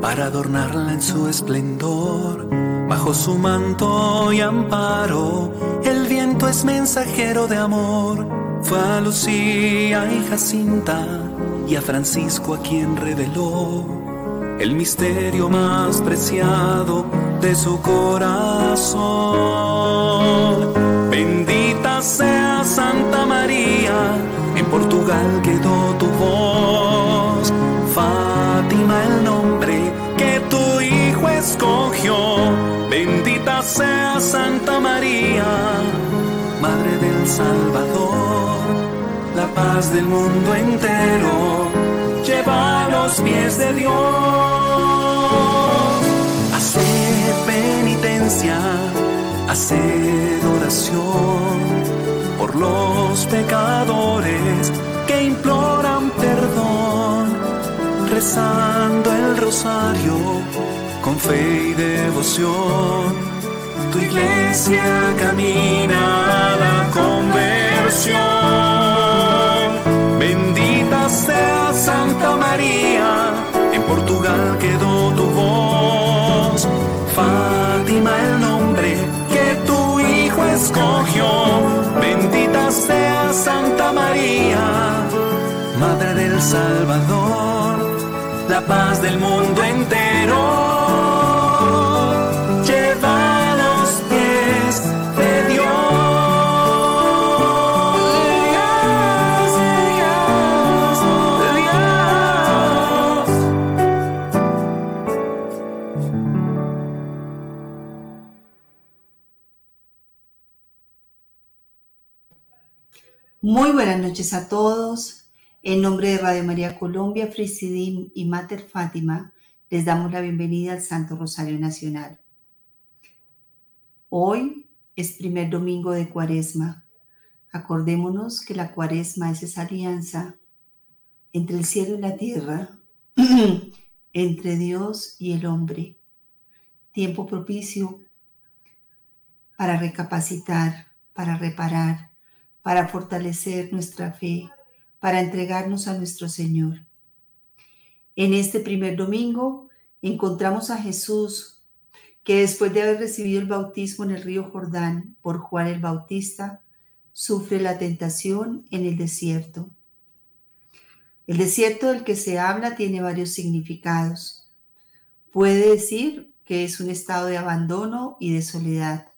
para adornarla en su esplendor. Bajo su manto y amparo, el viento es mensajero de amor. Fue a Lucía y Jacinta y a Francisco a quien reveló el misterio más preciado de su corazón. Bendita sea Santa María, en Portugal quedó escogió. Bendita sea Santa María, Madre del Salvador, la paz del mundo entero lleva a los pies de Dios. Hacer penitencia, hacer oración por los pecadores que imploran perdón, rezando el rosario con fe y devoción. Tu iglesia camina a la conversión. Bendita sea Santa María, en Portugal quedó tu voz. Fátima el nombre que tu hijo escogió. Bendita sea Santa María, Madre del Salvador, la paz del mundo entero. A todos. En nombre de Radio María Colombia, Frisidim y Mater Fátima, les damos la bienvenida al Santo Rosario Nacional. Hoy es primer domingo de Cuaresma. Acordémonos que la Cuaresma es esa alianza entre el cielo y la tierra, entre Dios y el hombre. Tiempo propicio para recapacitar, para reparar, para fortalecer nuestra fe, para entregarnos a nuestro Señor. En este primer domingo encontramos a Jesús que después de haber recibido el bautismo en el río Jordán por Juan el Bautista, sufre la tentación en el desierto. El desierto del que se habla tiene varios significados. Puede decir que es un estado de abandono y de soledad,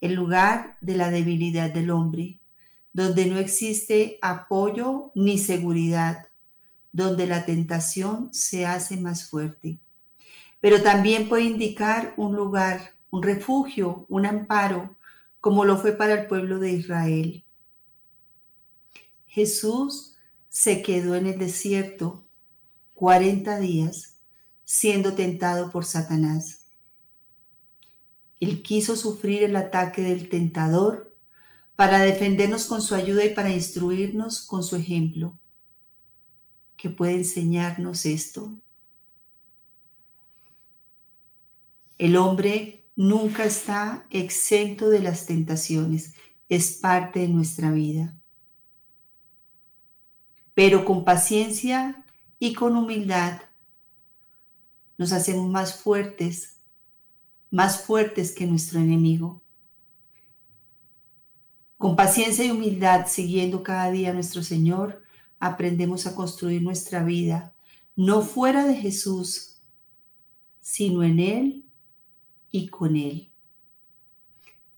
el lugar de la debilidad del hombre, donde no existe apoyo ni seguridad, donde la tentación se hace más fuerte. Pero también puede indicar un lugar, un refugio, un amparo, como lo fue para el pueblo de Israel. Jesús se quedó en el desierto 40 días siendo tentado por Satanás. Él quiso sufrir el ataque del tentador para defendernos con su ayuda y para instruirnos con su ejemplo. ¿Qué puede enseñarnos esto? El hombre nunca está exento de las tentaciones, es parte de nuestra vida. Pero con paciencia y con humildad nos hacemos más fuertes, más fuertes que nuestro enemigo. Con paciencia y humildad, siguiendo cada día a nuestro Señor, aprendemos a construir nuestra vida, no fuera de Jesús, sino en Él y con Él.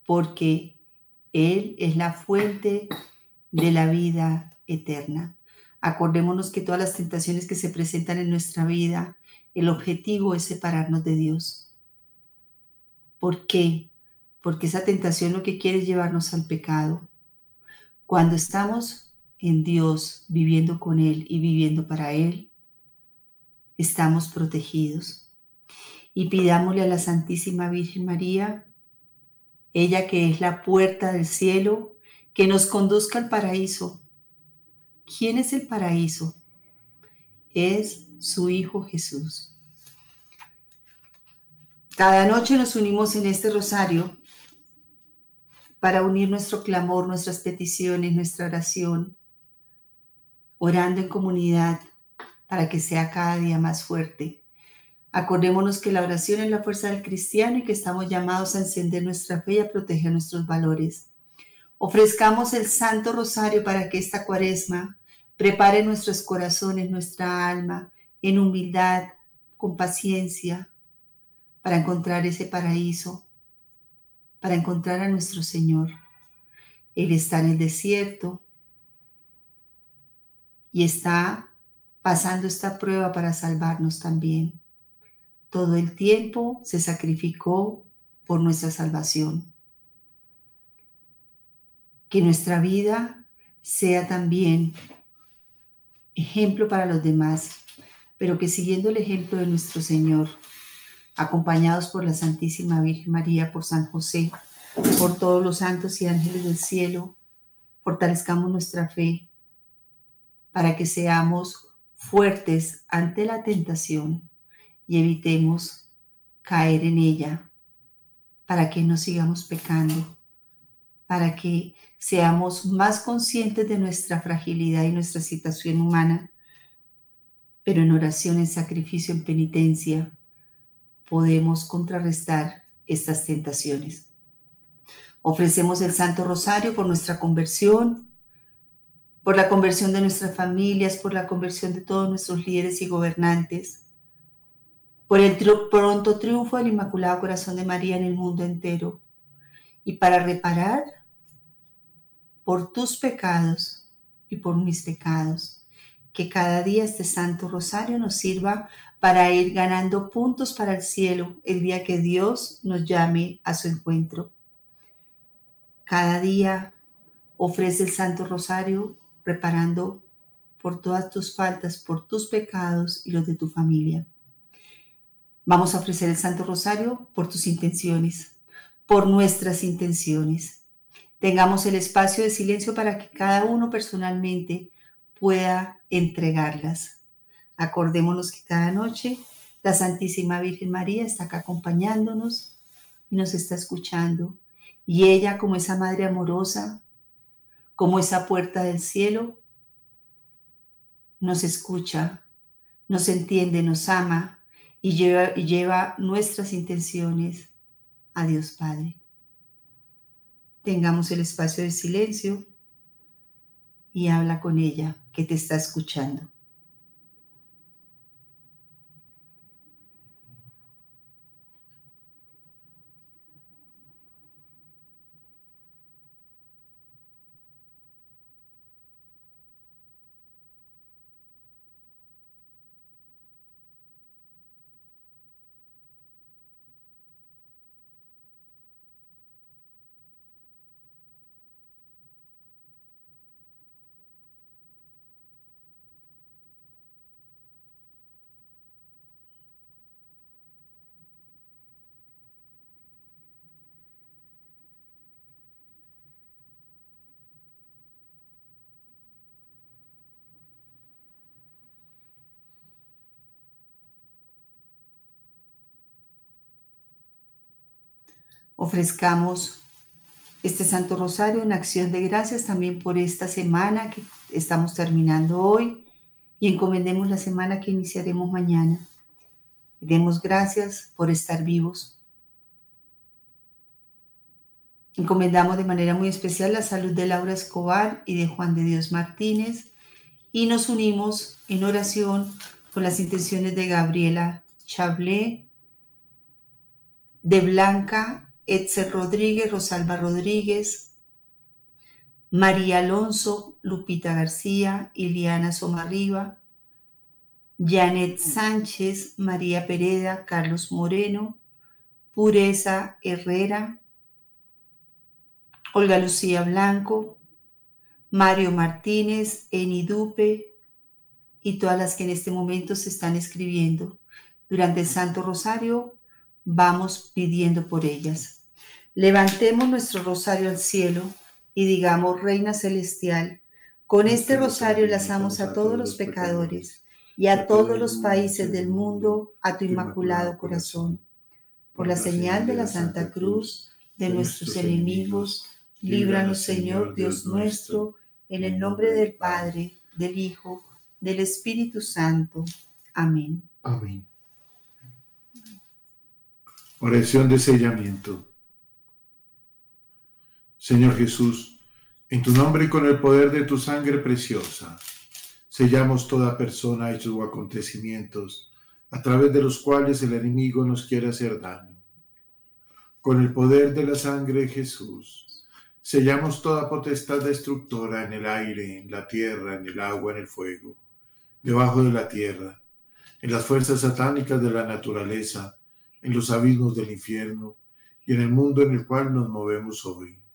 Porque Él es la fuente de la vida eterna. Acordémonos que todas las tentaciones que se presentan en nuestra vida, el objetivo es separarnos de Dios. ¿Por qué? Porque esa tentación lo que quiere es llevarnos al pecado. Cuando estamos en Dios, viviendo con Él y viviendo para Él, estamos protegidos. Y pidámosle a la Santísima Virgen María, ella que es la puerta del cielo, que nos conduzca al paraíso. ¿Quién es el paraíso? Es su Hijo Jesús. Cada noche nos unimos en este rosario para unir nuestro clamor, nuestras peticiones, nuestra oración, orando en comunidad, para que sea cada día más fuerte. Acordémonos que la oración es la fuerza del cristiano y que estamos llamados a encender nuestra fe y a proteger nuestros valores. Ofrezcamos el Santo Rosario para que esta cuaresma prepare nuestros corazones, nuestra alma, en humildad, con paciencia, para encontrar ese paraíso, para encontrar a nuestro Señor. Él está en el desierto y está pasando esta prueba para salvarnos también. Todo el tiempo se sacrificó por nuestra salvación que nuestra vida sea también ejemplo para los demás, pero que siguiendo el ejemplo de nuestro Señor, acompañados por la Santísima Virgen María, por San José, por todos los santos y ángeles del cielo, fortalezcamos nuestra fe para que seamos fuertes ante la tentación y evitemos caer en ella, para que no sigamos pecando, para que seamos más conscientes de nuestra fragilidad y nuestra situación humana, pero en oración, en sacrificio, en penitencia, podemos contrarrestar estas tentaciones. Ofrecemos el Santo Rosario por nuestra conversión, por la conversión de nuestras familias, por la conversión de todos nuestros líderes y gobernantes, por el pronto triunfo del Inmaculado Corazón de María en el mundo entero y para reparar por tus pecados y por mis pecados. Que cada día este Santo Rosario nos sirva para ir ganando puntos para el cielo el día que Dios nos llame a su encuentro. Cada día ofrece el Santo Rosario reparando por todas tus faltas, por tus pecados y los de tu familia. Vamos a ofrecer el Santo Rosario por tus intenciones, por nuestras intenciones. Tengamos el espacio de silencio para que cada uno personalmente pueda entregarlas. Acordémonos que cada noche la Santísima Virgen María está acá acompañándonos y nos está escuchando. Y ella, como esa Madre amorosa, como esa puerta del cielo, nos escucha, nos entiende, nos ama y lleva, y lleva nuestras intenciones a Dios Padre tengamos el espacio de silencio y habla con ella que te está escuchando. Ofrezcamos este Santo Rosario en acción de gracias también por esta semana que estamos terminando hoy y encomendemos la semana que iniciaremos mañana. Demos gracias por estar vivos. Encomendamos de manera muy especial la salud de Laura Escobar y de Juan de Dios Martínez y nos unimos en oración con las intenciones de Gabriela Chablé, de Blanca Etzer Rodríguez, Rosalba Rodríguez, María Alonso, Lupita García, Iliana Somarriba, Janet Sánchez, María Pereda, Carlos Moreno, Pureza Herrera, Olga Lucía Blanco, Mario Martínez, Eni Dupe y todas las que en este momento se están escribiendo. Durante el Santo Rosario vamos pidiendo por ellas. Levantemos nuestro rosario al cielo y digamos, Reina Celestial, con este rosario enlazamos a todos los pecadores y a todos los países del mundo a tu inmaculado corazón. Por la señal de la Santa Cruz de nuestros enemigos, líbranos Señor Dios nuestro, en el nombre del Padre, del Hijo, del Espíritu Santo. Amén. Amén. Oración de sellamiento. Señor Jesús, en tu nombre y con el poder de tu sangre preciosa, sellamos toda persona, hechos o acontecimientos a través de los cuales el enemigo nos quiere hacer daño. Con el poder de la sangre Jesús, sellamos toda potestad destructora en el aire, en la tierra, en el agua, en el fuego, debajo de la tierra, en las fuerzas satánicas de la naturaleza, en los abismos del infierno y en el mundo en el cual nos movemos hoy.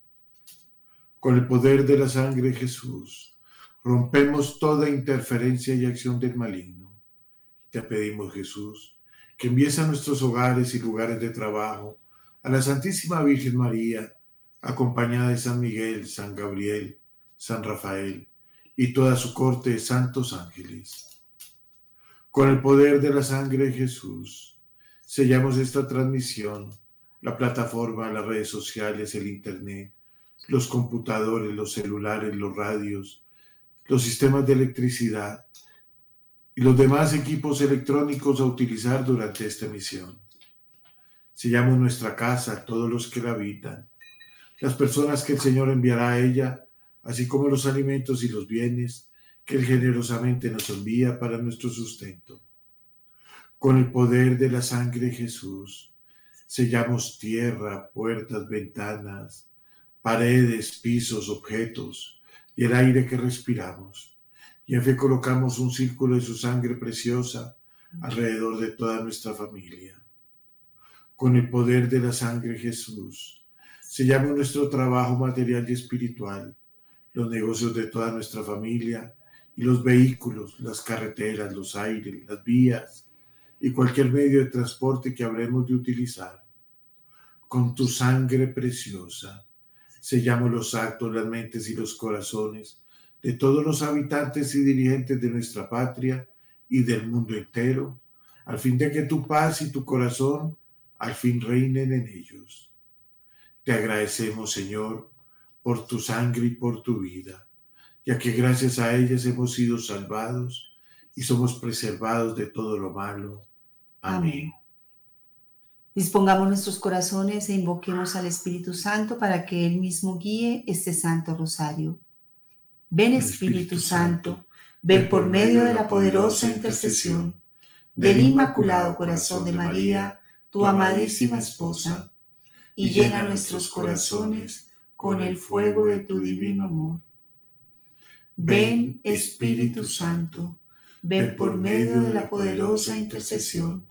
Con el poder de la sangre de Jesús, rompemos toda interferencia y acción del maligno. Te pedimos, Jesús, que envíes a nuestros hogares y lugares de trabajo a la Santísima Virgen María, acompañada de San Miguel, San Gabriel, San Rafael y toda su corte de santos ángeles. Con el poder de la sangre de Jesús, sellamos esta transmisión, la plataforma, las redes sociales, el Internet, los computadores, los celulares, los radios, los sistemas de electricidad y los demás equipos electrónicos a utilizar durante esta misión. Sellamos nuestra casa, todos los que la habitan, las personas que el Señor enviará a ella, así como los alimentos y los bienes que Él generosamente nos envía para nuestro sustento. Con el poder de la sangre de Jesús, sellamos tierra, puertas, ventanas, paredes, pisos, objetos y el aire que respiramos. Y en fe colocamos un círculo de su sangre preciosa alrededor de toda nuestra familia. Con el poder de la sangre Jesús, sellamos nuestro trabajo material y espiritual, los negocios de toda nuestra familia y los vehículos, las carreteras, los aires, las vías y cualquier medio de transporte que habremos de utilizar. Con tu sangre preciosa, sellamos los actos, las mentes y los corazones de todos los habitantes y dirigentes de nuestra patria y del mundo entero, al fin de que tu paz y tu corazón al fin reinen en ellos. Te agradecemos, Señor, por tu sangre y por tu vida, ya que gracias a ellas hemos sido salvados y somos preservados de todo lo malo. Amén. Dispongamos nuestros corazones e invoquemos al Espíritu Santo para que Él mismo guíe este Santo Rosario. Ven Espíritu Santo, ven por medio de la poderosa intercesión del Inmaculado Corazón de María, tu amadísima esposa, y llena nuestros corazones con el fuego de tu divino amor. Ven Espíritu Santo, ven por medio de la poderosa intercesión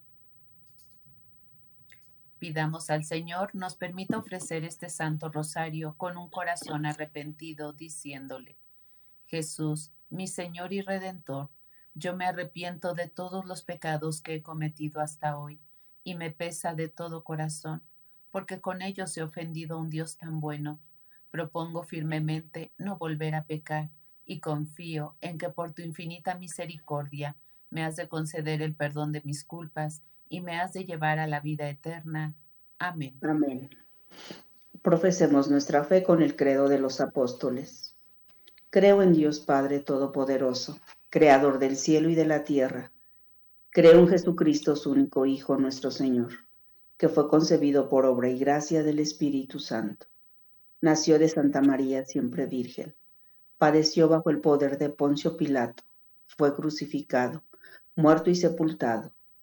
Pidamos al Señor nos permita ofrecer este Santo Rosario con un corazón arrepentido, diciéndole, Jesús, mi Señor y Redentor, yo me arrepiento de todos los pecados que he cometido hasta hoy y me pesa de todo corazón, porque con ellos he ofendido a un Dios tan bueno. Propongo firmemente no volver a pecar y confío en que por tu infinita misericordia me has de conceder el perdón de mis culpas y me has de llevar a la vida eterna. Amén. Amén. Profesemos nuestra fe con el credo de los apóstoles. Creo en Dios Padre Todopoderoso, Creador del cielo y de la tierra. Creo en Jesucristo, su único Hijo, nuestro Señor, que fue concebido por obra y gracia del Espíritu Santo. Nació de Santa María, siempre Virgen. Padeció bajo el poder de Poncio Pilato. Fue crucificado, muerto y sepultado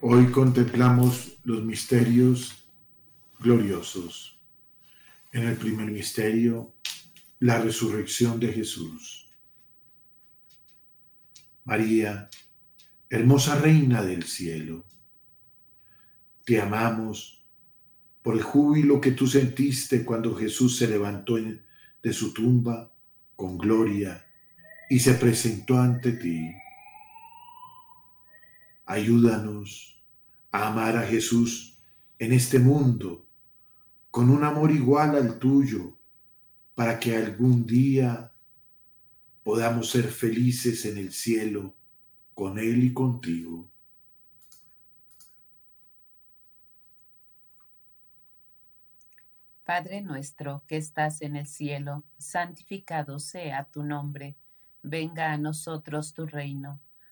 Hoy contemplamos los misterios gloriosos. En el primer misterio, la resurrección de Jesús. María, hermosa reina del cielo, te amamos por el júbilo que tú sentiste cuando Jesús se levantó de su tumba con gloria y se presentó ante ti. Ayúdanos a amar a Jesús en este mundo con un amor igual al tuyo, para que algún día podamos ser felices en el cielo con Él y contigo. Padre nuestro que estás en el cielo, santificado sea tu nombre, venga a nosotros tu reino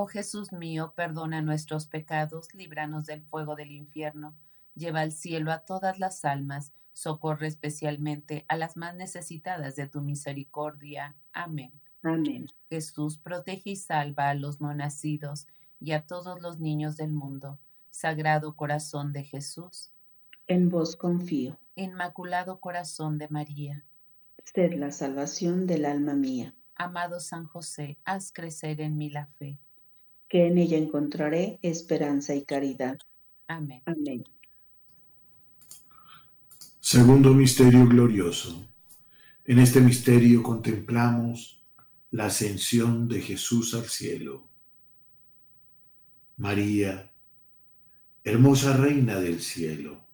Oh Jesús mío, perdona nuestros pecados, líbranos del fuego del infierno, lleva al cielo a todas las almas, socorre especialmente a las más necesitadas de tu misericordia. Amén. Amén. Jesús, protege y salva a los no nacidos y a todos los niños del mundo. Sagrado corazón de Jesús. En vos confío. Inmaculado Corazón de María. Sed la salvación del alma mía. Amado San José, haz crecer en mí la fe. Que en ella encontraré esperanza y caridad. Amén. Amén. Segundo misterio glorioso. En este misterio contemplamos la ascensión de Jesús al cielo. María, hermosa reina del cielo,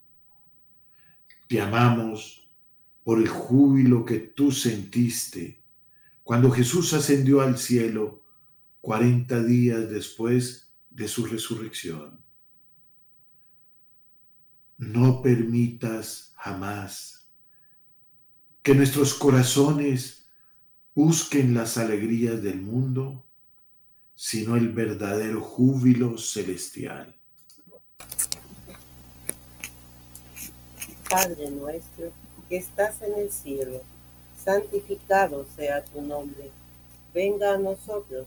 te amamos por el júbilo que tú sentiste cuando Jesús ascendió al cielo 40 días después de su resurrección. No permitas jamás que nuestros corazones busquen las alegrías del mundo, sino el verdadero júbilo celestial. Padre nuestro que estás en el cielo, santificado sea tu nombre. Venga a nosotros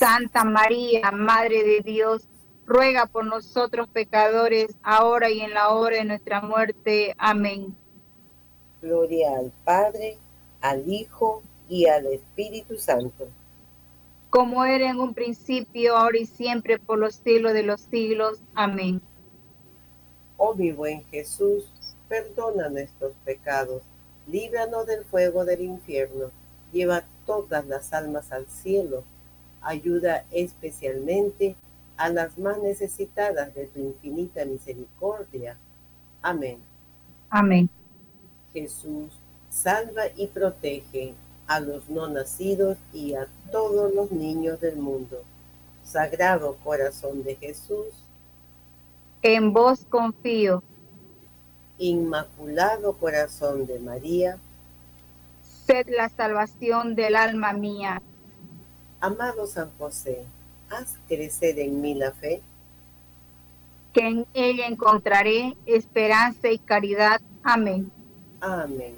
Santa María, Madre de Dios, ruega por nosotros pecadores, ahora y en la hora de nuestra muerte. Amén. Gloria al Padre, al Hijo y al Espíritu Santo. Como era en un principio, ahora y siempre, por los siglos de los siglos. Amén. Oh mi buen Jesús, perdona nuestros pecados, líbranos del fuego del infierno, lleva todas las almas al cielo ayuda especialmente a las más necesitadas de tu infinita misericordia. Amén. Amén. Jesús, salva y protege a los no nacidos y a todos los niños del mundo. Sagrado corazón de Jesús. En vos confío. Inmaculado corazón de María. Sed la salvación del alma mía. Amado San José, haz crecer en mí la fe. Que en ella encontraré esperanza y caridad. Amén. Amén.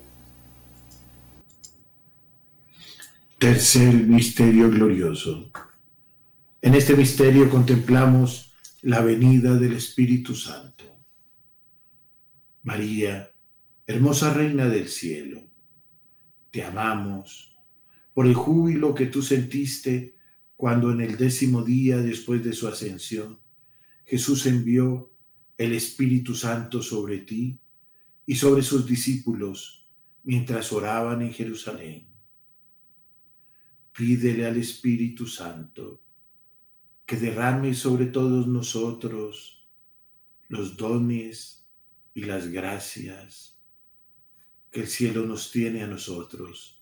Tercer misterio glorioso. En este misterio contemplamos la venida del Espíritu Santo. María, hermosa Reina del Cielo, te amamos por el júbilo que tú sentiste cuando en el décimo día después de su ascensión Jesús envió el Espíritu Santo sobre ti y sobre sus discípulos mientras oraban en Jerusalén. Pídele al Espíritu Santo que derrame sobre todos nosotros los dones y las gracias que el cielo nos tiene a nosotros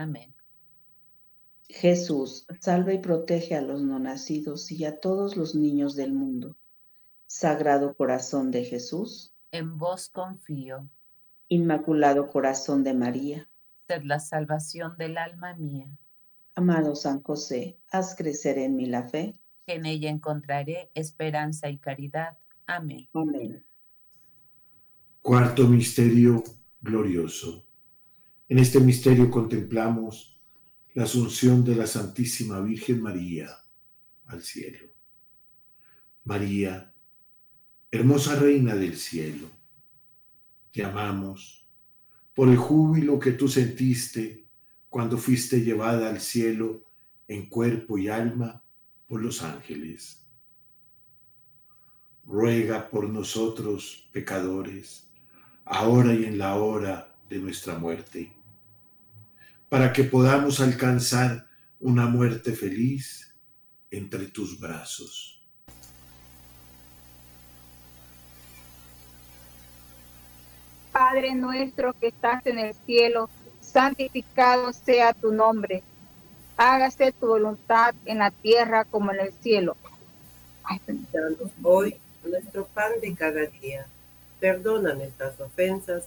Amén. Jesús, salva y protege a los no nacidos y a todos los niños del mundo. Sagrado corazón de Jesús. En vos confío. Inmaculado corazón de María. Sed la salvación del alma mía. Amado San José, haz crecer en mí la fe. En ella encontraré esperanza y caridad. Amén. Amén. Cuarto misterio glorioso. En este misterio contemplamos la asunción de la Santísima Virgen María al cielo. María, hermosa Reina del cielo, te amamos por el júbilo que tú sentiste cuando fuiste llevada al cielo en cuerpo y alma por los ángeles. Ruega por nosotros, pecadores, ahora y en la hora de nuestra muerte, para que podamos alcanzar una muerte feliz entre tus brazos. Padre nuestro que estás en el cielo, santificado sea tu nombre. Hágase tu voluntad en la tierra como en el cielo. Danos hoy nuestro pan de cada día. Perdona nuestras ofensas,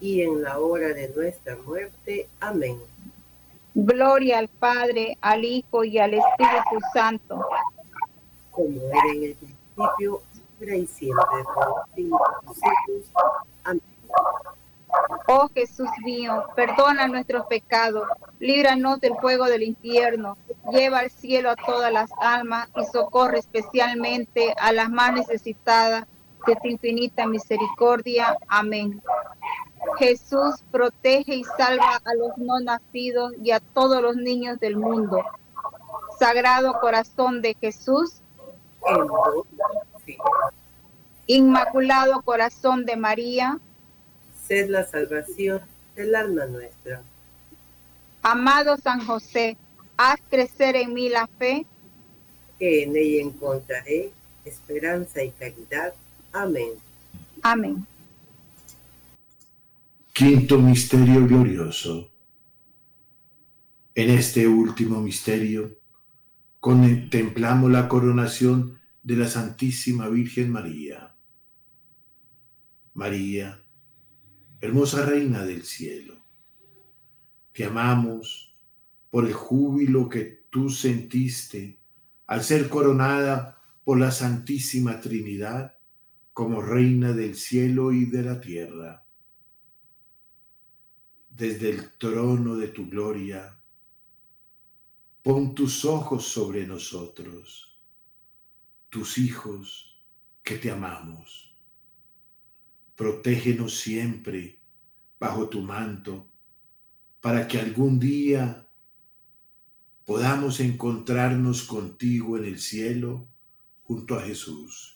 en la hora de nuestra muerte. Amén. Gloria al Padre, al Hijo y al Espíritu Santo. Como era en el principio, ahora y siempre, por los siglos de los siglos. Amén. Oh Jesús mío, perdona nuestros pecados, líbranos del fuego del infierno, lleva al cielo a todas las almas y socorre especialmente a las más necesitadas de tu infinita misericordia. Amén. Jesús protege y salva a los no nacidos y a todos los niños del mundo. Sagrado corazón de Jesús, sí. Inmaculado corazón de María, Sed la salvación del alma nuestra. amado San José, haz crecer en mí la fe. Que en ella encontraré esperanza y caridad. Amén. Amén. Quinto misterio glorioso. En este último misterio contemplamos la coronación de la Santísima Virgen María. María, hermosa Reina del cielo, te amamos por el júbilo que tú sentiste al ser coronada por la Santísima Trinidad como Reina del cielo y de la tierra desde el trono de tu gloria, pon tus ojos sobre nosotros, tus hijos que te amamos. Protégenos siempre bajo tu manto, para que algún día podamos encontrarnos contigo en el cielo junto a Jesús.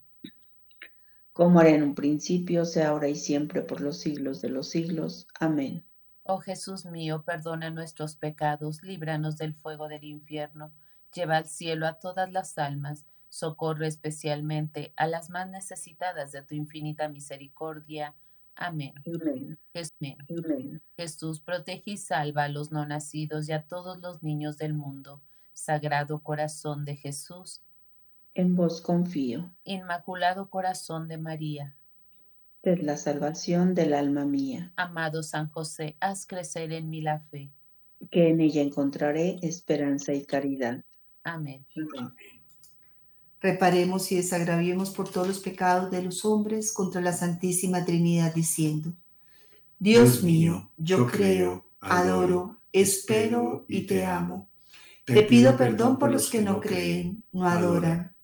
Como era en un principio, sea ahora y siempre, por los siglos de los siglos. Amén. Oh Jesús mío, perdona nuestros pecados, líbranos del fuego del infierno, lleva al cielo a todas las almas, socorre especialmente a las más necesitadas de tu infinita misericordia. Amén. Amén. Amén. Jesús, protege y salva a los no nacidos y a todos los niños del mundo. Sagrado corazón de Jesús. En vos confío. Inmaculado corazón de María. Es la salvación del alma mía. Amado San José, haz crecer en mí la fe. Que en ella encontraré esperanza y caridad. Amén. Amén. Reparemos y desagraviemos por todos los pecados de los hombres contra la Santísima Trinidad, diciendo, Dios mío, yo creo, adoro, espero y te amo. Te pido perdón por los que no creen, no adoran,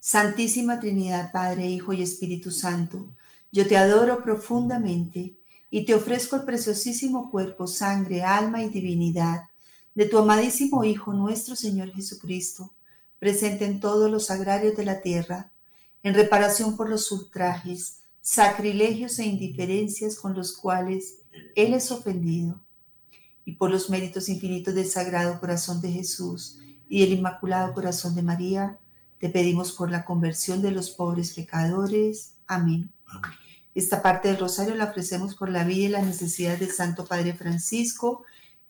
Santísima Trinidad, Padre, Hijo y Espíritu Santo, yo te adoro profundamente y te ofrezco el preciosísimo cuerpo, sangre, alma y divinidad de tu amadísimo Hijo nuestro Señor Jesucristo, presente en todos los agrarios de la tierra, en reparación por los ultrajes, sacrilegios e indiferencias con los cuales Él es ofendido, y por los méritos infinitos del Sagrado Corazón de Jesús y del Inmaculado Corazón de María, te pedimos por la conversión de los pobres pecadores. Amén. Esta parte del rosario la ofrecemos por la vida y la necesidad del Santo Padre Francisco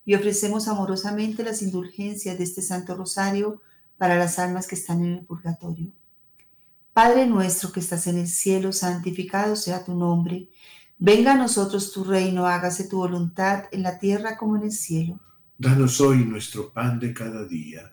y ofrecemos amorosamente las indulgencias de este Santo Rosario para las almas que están en el purgatorio. Padre nuestro que estás en el cielo, santificado sea tu nombre. Venga a nosotros tu reino, hágase tu voluntad en la tierra como en el cielo. Danos hoy nuestro pan de cada día.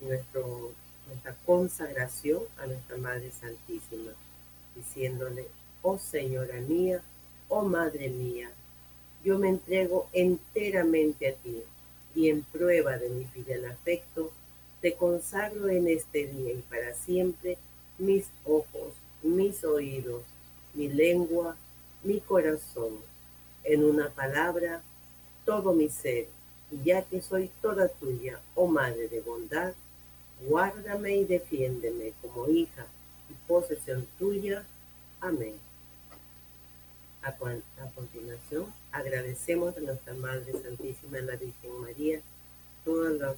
nuestra consagración a nuestra Madre Santísima, diciéndole, oh Señora mía, oh Madre mía, yo me entrego enteramente a ti y en prueba de mi fidel afecto, te consagro en este día y para siempre mis ojos, mis oídos, mi lengua, mi corazón, en una palabra, todo mi ser, y ya que soy toda tuya, oh Madre de bondad, guárdame y defiéndeme como hija y posesión tuya. Amén. A, continuación, agradecemos a nuestra Madre Santísima, la Virgen María, todos los,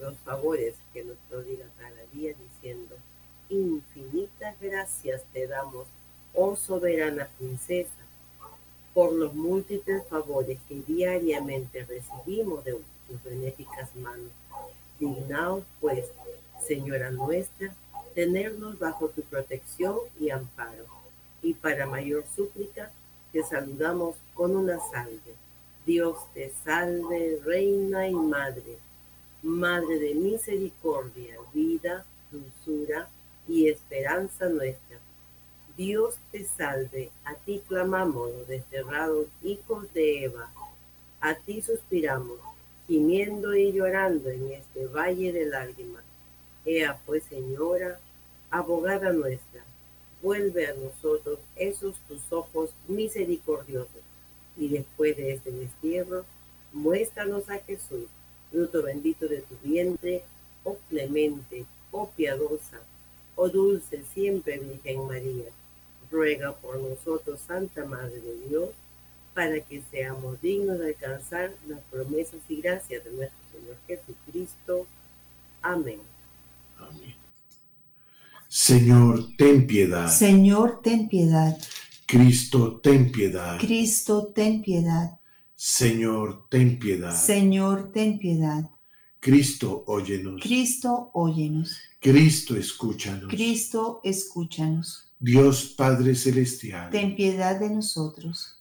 los favores que nos prodiga cada día, diciendo, infinitas gracias te damos, oh soberana princesa, por los múltiples favores que diariamente recibimos de tus benéficas manos. Dignaos, pues, Señora nuestra, tenernos bajo tu protección y amparo. Y para mayor súplica, te saludamos con una salve. Dios te salve, Reina y Madre, Madre de misericordia, vida, dulzura y esperanza nuestra. Dios te salve, a ti clamamos los desterrados hijos de Eva, a ti suspiramos, gimiendo y llorando en este valle de lágrimas. Ea pues, Señora, abogada nuestra, vuelve a nosotros esos tus ojos misericordiosos, y después de este destierro, muéstranos a Jesús, fruto bendito de tu vientre, oh clemente, oh piadosa, oh dulce siempre Virgen María. Ruega por nosotros, Santa Madre de Dios, para que seamos dignos de alcanzar las promesas y gracias de nuestro Señor Jesucristo. Amén. Amén. Señor, ten piedad. Señor, ten piedad. Cristo, ten piedad. Cristo, ten piedad. Señor, ten piedad. Señor, ten piedad. Cristo, óyenos. Cristo, óyenos. Cristo, escúchanos. Cristo, escúchanos. Dios Padre Celestial. Ten piedad de nosotros.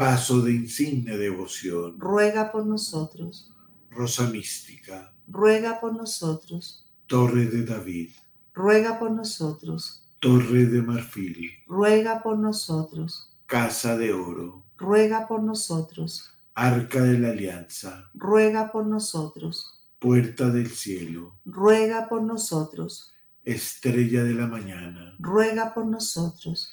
vaso de insigne devoción, ruega por nosotros, rosa mística, ruega por nosotros, torre de David, ruega por nosotros, torre de marfil, ruega por nosotros, casa de oro, ruega por nosotros, arca de la alianza, ruega por nosotros, puerta del cielo, ruega por nosotros, estrella de la mañana, ruega por nosotros,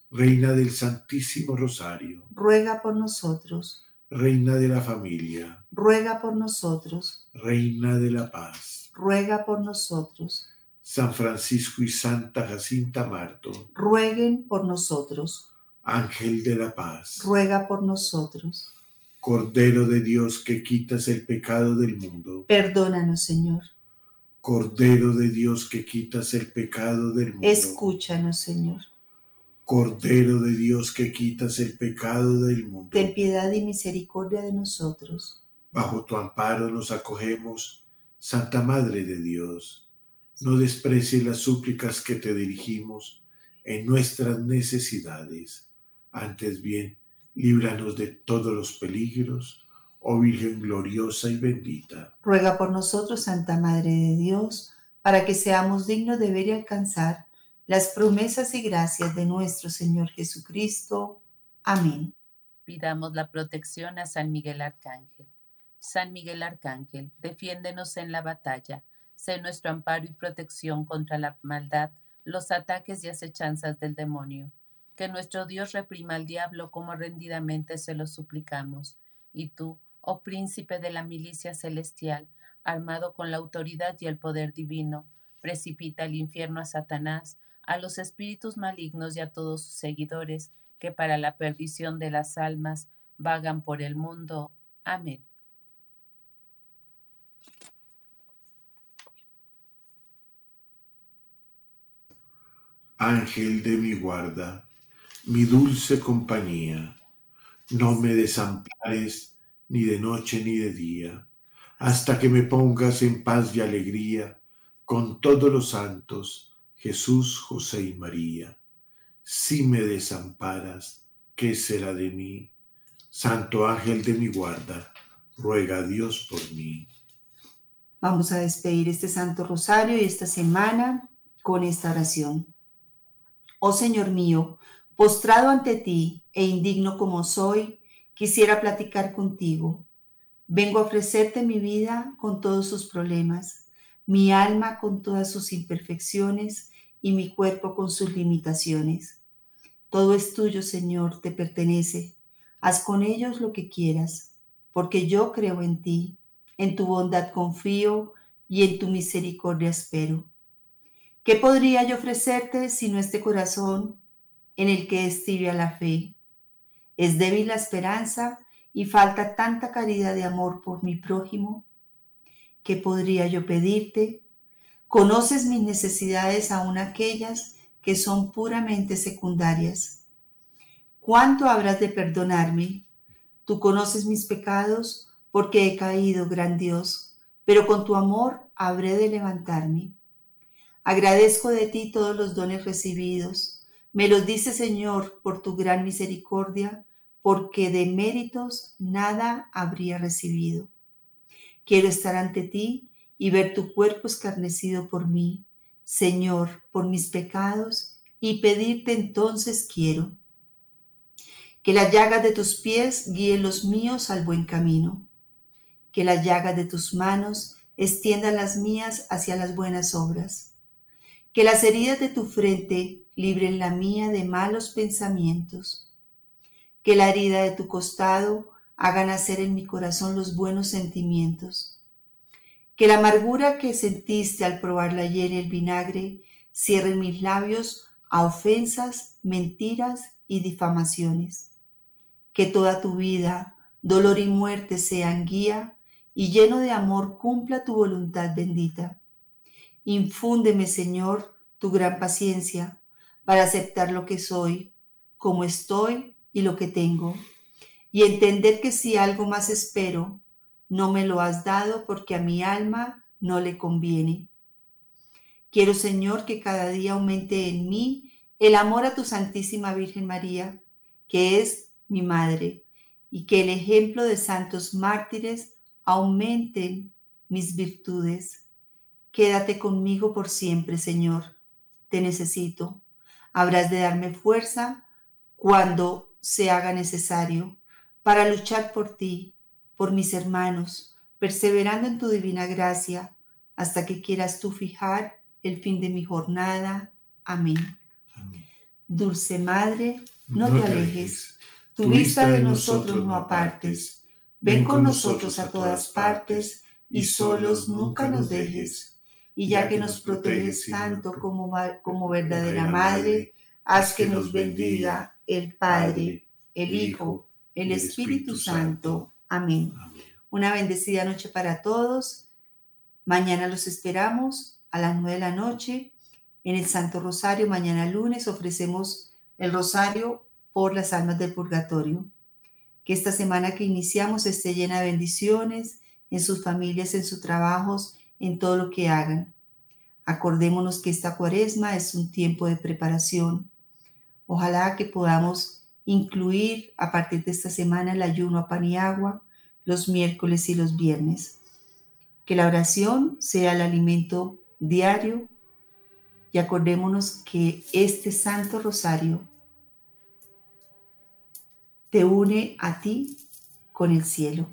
reina del Santísimo Rosario, ruega por nosotros, reina de la familia, ruega por nosotros, reina de la paz, ruega por nosotros, San Francisco y Santa Jacinta Marto, rueguen por nosotros, Ángel de la paz, ruega por nosotros. Cordero de Dios que quitas el pecado del mundo, Perdónanos, Señor. Cordero de Dios que quitas el pecado del mundo, Escúchanos, Señor. Cordero de Dios que quitas el pecado del mundo, Ten piedad y misericordia de nosotros. bajo tu amparo nos acogemos, Santa Madre de Dios. No desprecies las súplicas que te dirigimos en nuestras necesidades. Antes bien, líbranos de todos los peligros, oh Virgen gloriosa y bendita. Ruega por nosotros, Santa Madre de Dios, para que seamos dignos de ver y alcanzar las promesas y gracias de nuestro Señor Jesucristo. Amén. Pidamos la protección a San Miguel Arcángel. San Miguel Arcángel, defiéndenos en la batalla. Sé nuestro amparo y protección contra la maldad, los ataques y acechanzas del demonio. Que nuestro Dios reprima al diablo como rendidamente se lo suplicamos. Y tú, oh príncipe de la milicia celestial, armado con la autoridad y el poder divino, precipita al infierno a Satanás, a los espíritus malignos y a todos sus seguidores, que para la perdición de las almas vagan por el mundo. Amén. Ángel de mi guarda, mi dulce compañía, no me desampares ni de noche ni de día, hasta que me pongas en paz y alegría con todos los santos, Jesús, José y María. Si me desamparas, ¿qué será de mí? Santo ángel de mi guarda, ruega a Dios por mí. Vamos a despedir este Santo Rosario y esta semana con esta oración. Oh Señor mío, postrado ante ti e indigno como soy, quisiera platicar contigo. Vengo a ofrecerte mi vida con todos sus problemas, mi alma con todas sus imperfecciones y mi cuerpo con sus limitaciones. Todo es tuyo, Señor, te pertenece. Haz con ellos lo que quieras, porque yo creo en ti, en tu bondad confío y en tu misericordia espero. ¿Qué podría yo ofrecerte sino este corazón en el que es la fe? Es débil la esperanza y falta tanta caridad de amor por mi prójimo. ¿Qué podría yo pedirte? Conoces mis necesidades aun aquellas que son puramente secundarias. ¿Cuánto habrás de perdonarme? Tú conoces mis pecados porque he caído, gran Dios, pero con tu amor habré de levantarme. Agradezco de ti todos los dones recibidos. Me los dice, Señor, por tu gran misericordia, porque de méritos nada habría recibido. Quiero estar ante ti y ver tu cuerpo escarnecido por mí, Señor, por mis pecados, y pedirte entonces quiero que las llagas de tus pies guíen los míos al buen camino, que las llagas de tus manos extiendan las mías hacia las buenas obras, que las heridas de tu frente libren la mía de malos pensamientos, que la herida de tu costado haga nacer en mi corazón los buenos sentimientos, que la amargura que sentiste al probar la hiel y el vinagre cierre mis labios a ofensas, mentiras y difamaciones. Que toda tu vida, dolor y muerte sean guía y lleno de amor cumpla tu voluntad bendita. Infúndeme, Señor, tu gran paciencia para aceptar lo que soy, como estoy y lo que tengo, y entender que si algo más espero, no me lo has dado porque a mi alma no le conviene. Quiero, Señor, que cada día aumente en mí el amor a tu Santísima Virgen María, que es mi Madre, y que el ejemplo de santos mártires aumenten mis virtudes. Quédate conmigo por siempre, Señor. Te necesito. Habrás de darme fuerza cuando se haga necesario para luchar por ti por mis hermanos, perseverando en tu divina gracia, hasta que quieras tú fijar el fin de mi jornada. Amén. Dulce Madre, no, te alejes, tu vista de nosotros no apartes. Ven con nosotros a todas partes y solos nunca nos dejes. Y ya que nos proteges tanto como, como verdadera Madre, haz que nos bendiga el Padre, el Hijo, el Espíritu Santo. Amén. Una bendecida noche para todos. Mañana los esperamos a las nueve de la noche en el Santo Rosario. Mañana lunes ofrecemos el Rosario por las almas del purgatorio. Que esta semana que iniciamos esté llena de bendiciones en sus familias, en sus trabajos, en todo lo que hagan. Acordémonos que esta cuaresma es un tiempo de preparación. Ojalá que podamos incluir a partir de esta semana el ayuno a pan y agua los miércoles y los viernes. Que la oración sea el alimento diario y acordémonos que este Santo Rosario te une a ti con el cielo.